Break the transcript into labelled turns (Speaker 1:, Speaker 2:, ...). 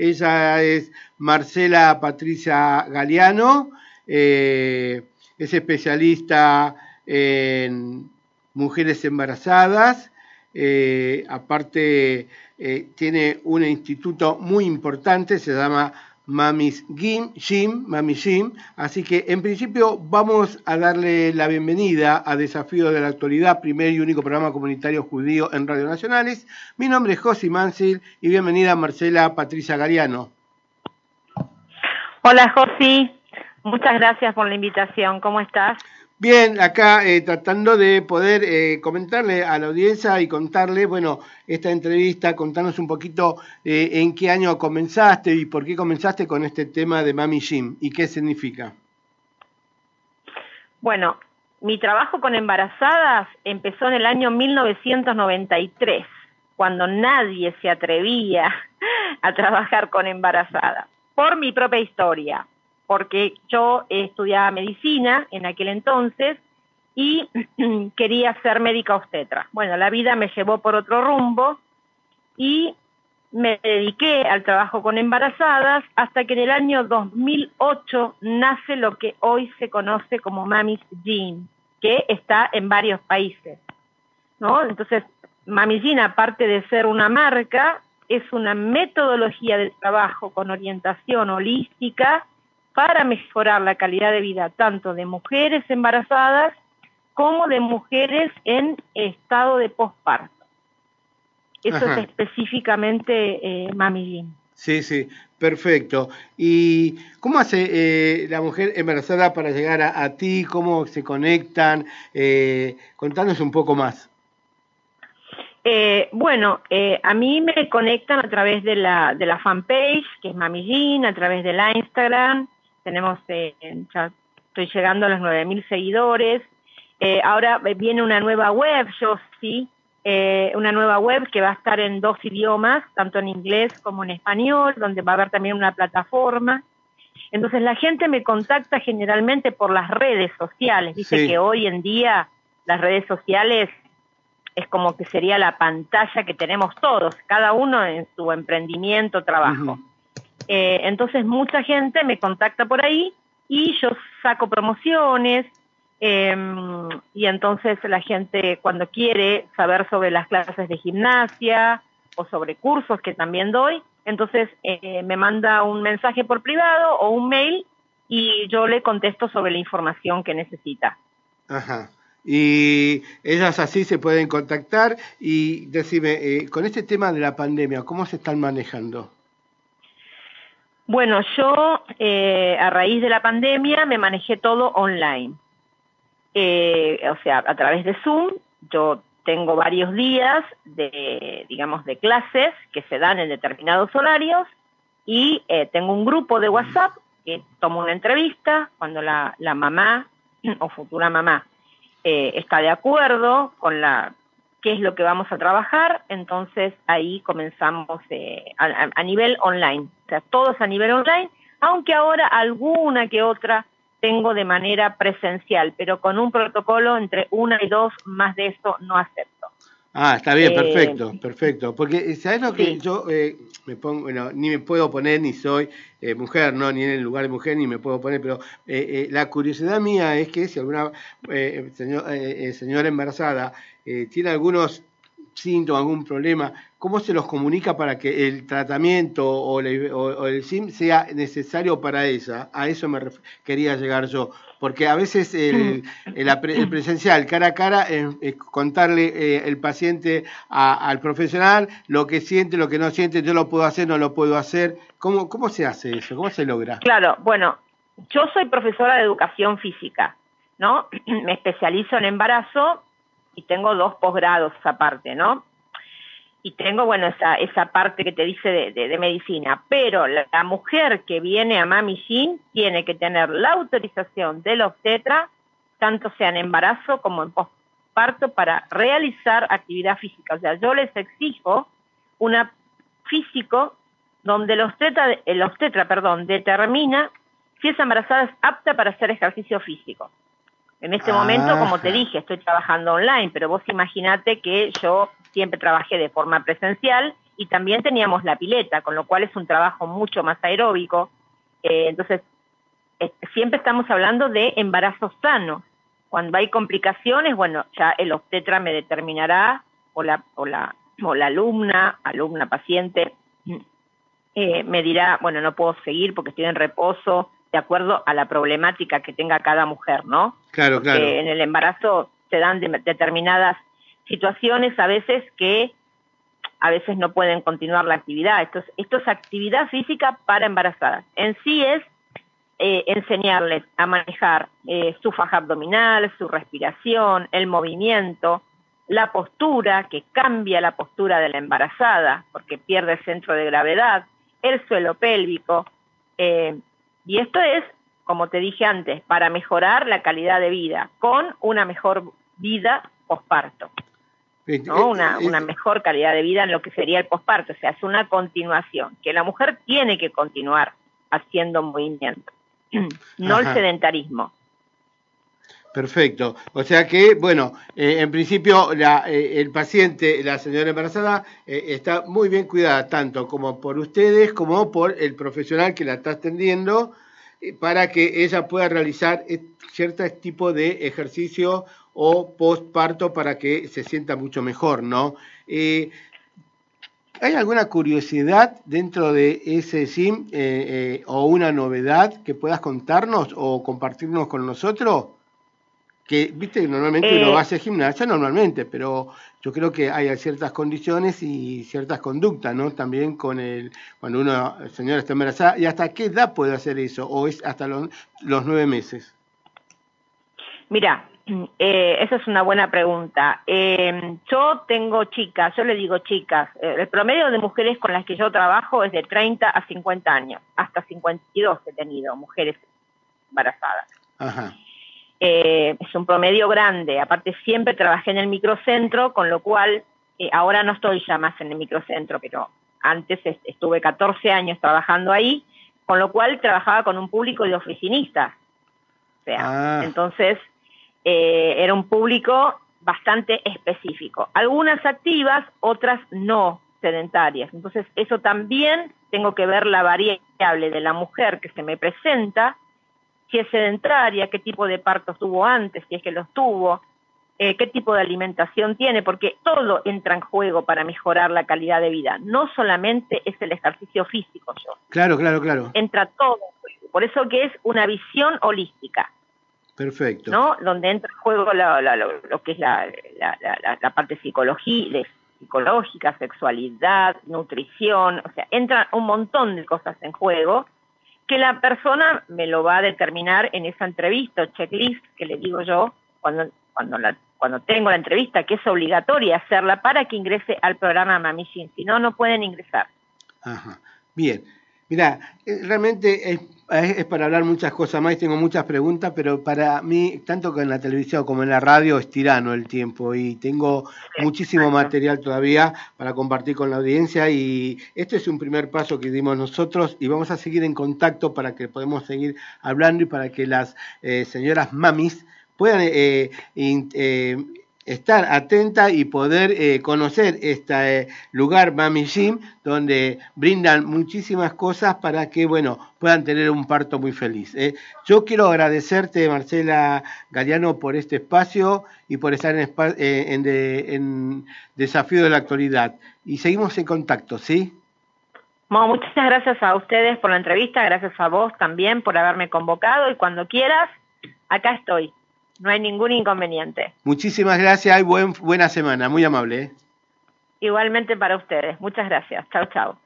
Speaker 1: Ella es Marcela Patricia Galeano, eh, es especialista en mujeres embarazadas, eh, aparte eh, tiene un instituto muy importante, se llama Mamis Gim, Jim, Mami Jim. Así que en principio vamos a darle la bienvenida a Desafío de la Actualidad, primer y único programa comunitario judío en Radio Nacionales. Mi nombre es Josi Mansil y bienvenida Marcela Patricia Gariano.
Speaker 2: Hola Josi, muchas gracias por la invitación. ¿Cómo estás?
Speaker 1: Bien, acá eh, tratando de poder eh, comentarle a la audiencia y contarle, bueno, esta entrevista, contarnos un poquito eh, en qué año comenzaste y por qué comenzaste con este tema de Mami Jim y qué significa.
Speaker 2: Bueno, mi trabajo con embarazadas empezó en el año 1993, cuando nadie se atrevía a trabajar con embarazadas, por mi propia historia porque yo estudiaba medicina en aquel entonces y quería ser médica obstetra. Bueno, la vida me llevó por otro rumbo y me dediqué al trabajo con embarazadas hasta que en el año 2008 nace lo que hoy se conoce como Mamis Jean, que está en varios países. ¿no? Entonces, Mamis Jean, aparte de ser una marca, es una metodología de trabajo con orientación holística para mejorar la calidad de vida tanto de mujeres embarazadas como de mujeres en estado de posparto. Eso es específicamente eh, Mami
Speaker 1: Sí, sí, perfecto. ¿Y cómo hace eh, la mujer embarazada para llegar a, ti? ¿Cómo se conectan? Eh, contanos un poco más.
Speaker 2: Eh, bueno, eh, a mí me conectan a través de la, de la fanpage, que es Mami Jean, a través de la Instagram, tenemos, eh, ya estoy llegando a los 9.000 seguidores. Eh, ahora viene una nueva web, yo sí, eh, una nueva web que va a estar en dos idiomas, tanto en inglés como en español, donde va a haber también una plataforma. Entonces la gente me contacta generalmente por las redes sociales. Dice que hoy en día las redes sociales es como que sería la pantalla que tenemos todos, cada uno en su emprendimiento, trabajo. Eh, entonces mucha gente me contacta por ahí y yo saco promociones em, y entonces la gente cuando quiere saber sobre las clases de gimnasia o sobre cursos que también doy, entonces eh, me manda un mensaje por privado o un mail y yo le contesto sobre la información que necesita.
Speaker 1: Ajá. Y ellas así se pueden contactar y decime, eh, con este tema de la pandemia, ¿cómo se están manejando?
Speaker 2: Bueno, yo eh, a raíz de la pandemia me manejé todo online. Eh, o sea, a través de Zoom, yo tengo varios días de, digamos, de clases que se dan en determinados horarios y eh, tengo un grupo de WhatsApp que tomo una entrevista cuando la, la mamá o futura mamá está de acuerdo con la qué es lo que vamos a trabajar, entonces ahí comenzamos eh, a, nivel online, o sea, todos a nivel online, aunque ahora alguna que otra tengo de manera presencial, pero con un protocolo entre una y dos, más de eso no acepto.
Speaker 1: Ah, está bien, eh, perfecto, perfecto. Porque, eh, ¿sabes lo que yo me pongo? Bueno, ni me puedo poner, ni soy mujer, ¿no? Ni en el lugar de mujer, ni me puedo poner, pero la curiosidad mía es que si alguna señor, señora embarazada eh, tiene algunos síntomas, algún problema, ¿cómo se los comunica para que el tratamiento o, el SIM sea necesario para ella? A eso me quería llegar yo. Porque a veces el, presencial, cara a cara, es, contarle eh, el paciente al profesional lo que siente, lo que no siente, yo lo puedo hacer, no lo puedo hacer. ¿Cómo, ¿Cómo se hace eso? ¿Cómo se logra?
Speaker 2: Claro, bueno, yo soy profesora de educación física, ¿no? Me especializo en embarazo y tengo dos posgrados aparte, ¿no? Y tengo, bueno, esa, esa parte que te dice de, de, medicina, pero la, mujer que viene a Mami Jean tiene que tener la autorización del obstetra, tanto sea en embarazo como en posparto, para realizar actividad física. O sea, yo les exijo una físico donde el obstetra, el obstetra perdón, determina si esa embarazada es apta para hacer ejercicio físico. En este momento, como te dije, estoy trabajando online, pero vos imaginate que yo siempre trabajé de forma presencial y también teníamos la pileta, con lo cual es un trabajo mucho más aeróbico. Eh, entonces, siempre estamos hablando de embarazo sano. Cuando hay complicaciones, bueno, ya el obstetra me determinará, o la, o la, o la alumna, alumna paciente, eh, me dirá, bueno, no puedo seguir porque estoy en reposo, de acuerdo a la problemática que tenga cada mujer, ¿no?
Speaker 1: Claro, claro.
Speaker 2: en el embarazo se dan determinadas situaciones a veces que a veces no pueden continuar la actividad. Esto es, esto es actividad física para embarazadas. En sí es eh, enseñarles a manejar eh, su faja abdominal, su respiración, el movimiento, la postura, que cambia la postura de la embarazada porque pierde el centro de gravedad, el suelo pélvico. Eh, y esto es, como te dije antes, para mejorar la calidad de vida, con una mejor vida posparto. ¿no? Una, una mejor calidad de vida en lo que sería el posparto, o sea, es una continuación, que la mujer tiene que continuar haciendo movimiento, no el sedentarismo.
Speaker 1: Perfecto. O sea que, bueno, eh, en principio la, eh, el paciente, la señora embarazada, eh, está muy bien cuidada, tanto como por ustedes como por el profesional que la está atendiendo, para que ella pueda realizar cierto tipo de ejercicio o postparto para que se sienta mucho mejor, ¿no? ¿Hay alguna curiosidad dentro de ese SIM o una novedad que puedas contarnos o compartirnos con nosotros? Que, viste, normalmente uno va a hacer gimnasia normalmente, pero yo creo que hay ciertas condiciones y ciertas conductas, ¿no? También con el, cuando uno, señora está embarazada, ¿y hasta qué edad puede hacer eso? ¿O es hasta los, nueve meses?
Speaker 2: Mira, eh, esa es una buena pregunta. Eh, yo tengo chicas, yo le digo chicas, eh, el promedio de mujeres con las que yo trabajo es de 30 a 50 años, hasta 52 he tenido mujeres embarazadas. Ajá. Eh, es un promedio grande. Aparte, siempre trabajé en el microcentro, con lo cual eh, ahora no estoy ya más en el microcentro, pero antes estuve 14 años trabajando ahí, con lo cual trabajaba con un público de oficinistas. O sea, ah. entonces eh, era un público bastante específico. Algunas activas, otras no sedentarias. Entonces, eso también tengo que ver la variable de la mujer que se me presenta si es sedentaria, qué tipo de partos tuvo antes, si es que los tuvo, eh, qué tipo de alimentación tiene, porque todo entra en juego para mejorar la calidad de vida. No solamente es el ejercicio físico, yo.
Speaker 1: Claro, claro, claro.
Speaker 2: Entra todo Por eso que es una visión holística.
Speaker 1: Perfecto.
Speaker 2: ¿No? Donde entra en juego lo, que es la, parte psicología, psicológica, sexualidad, nutrición, o sea, entra un montón de cosas en juego que la persona me lo va a determinar en esa entrevista o checklist que le digo yo cuando, cuando, la, cuando tengo la entrevista, que es obligatoria hacerla para que ingrese al programa Mamishin, si no, no pueden ingresar.
Speaker 1: Ajá. Bien, Mira, eh, realmente es, para hablar muchas cosas más, tengo muchas preguntas, pero para mí, tanto en la televisión como en la radio, es tirano el tiempo y tengo muchísimo material todavía para compartir con la audiencia y este es un primer paso que dimos nosotros y vamos a seguir en contacto para que podamos seguir hablando y para que las eh, señoras mamis puedan eh, estar atenta y poder eh, conocer este lugar Mami Jim, donde brindan muchísimas cosas para que, bueno, puedan tener un parto muy feliz. ¿eh? Yo quiero agradecerte, Marcela Galeano, por este espacio y por estar en, en, en Desafío de la Actualidad. Y seguimos en contacto, ¿sí?
Speaker 2: muchas gracias a ustedes por la entrevista, gracias a vos también por haberme convocado y cuando quieras, acá estoy no hay ningún inconveniente.
Speaker 1: Muchísimas gracias y buen, buena semana, muy amable. ¿eh?
Speaker 2: Igualmente para ustedes. Muchas gracias. Chao, chao.